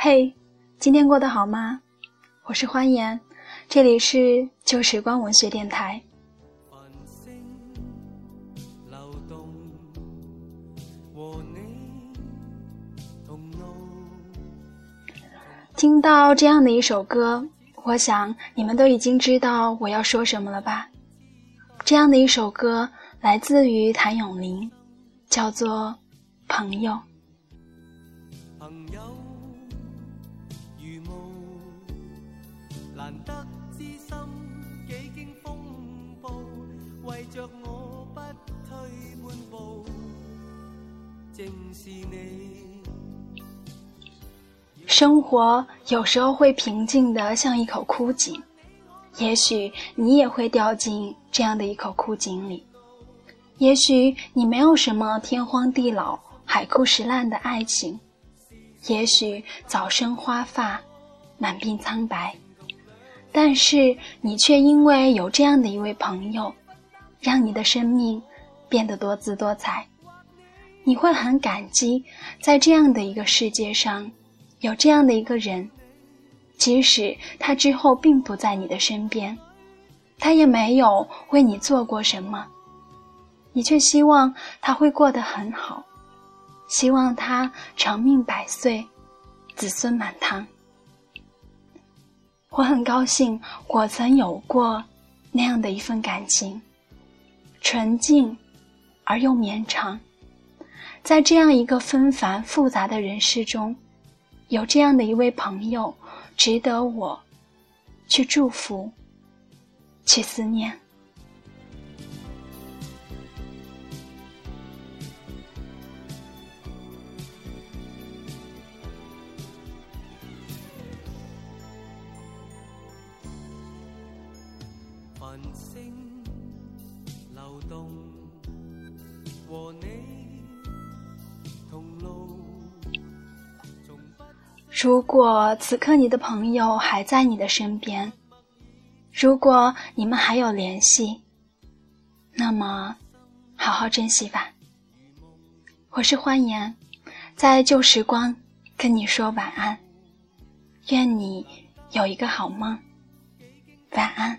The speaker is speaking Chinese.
嘿，今天过得好吗？我是欢颜，这里是旧时光文学电台。听到这样的一首歌，我想你们都已经知道我要说什么了吧？这样的一首歌来自于谭咏麟，叫做《朋友》。生活有时候会平静的像一口枯井，也许你也会掉进这样的一口枯井里。也许你没有什么天荒地老、海枯石烂的爱情，也许早生花发、满鬓苍白，但是你却因为有这样的一位朋友，让你的生命变得多姿多彩。你会很感激，在这样的一个世界上，有这样的一个人，即使他之后并不在你的身边，他也没有为你做过什么，你却希望他会过得很好，希望他长命百岁，子孙满堂。我很高兴，我曾有过那样的一份感情，纯净而又绵长。在这样一个纷繁复杂的人世中，有这样的一位朋友，值得我去祝福，去思念。星流动和你。如果此刻你的朋友还在你的身边，如果你们还有联系，那么好好珍惜吧。我是欢颜，在旧时光跟你说晚安，愿你有一个好梦，晚安。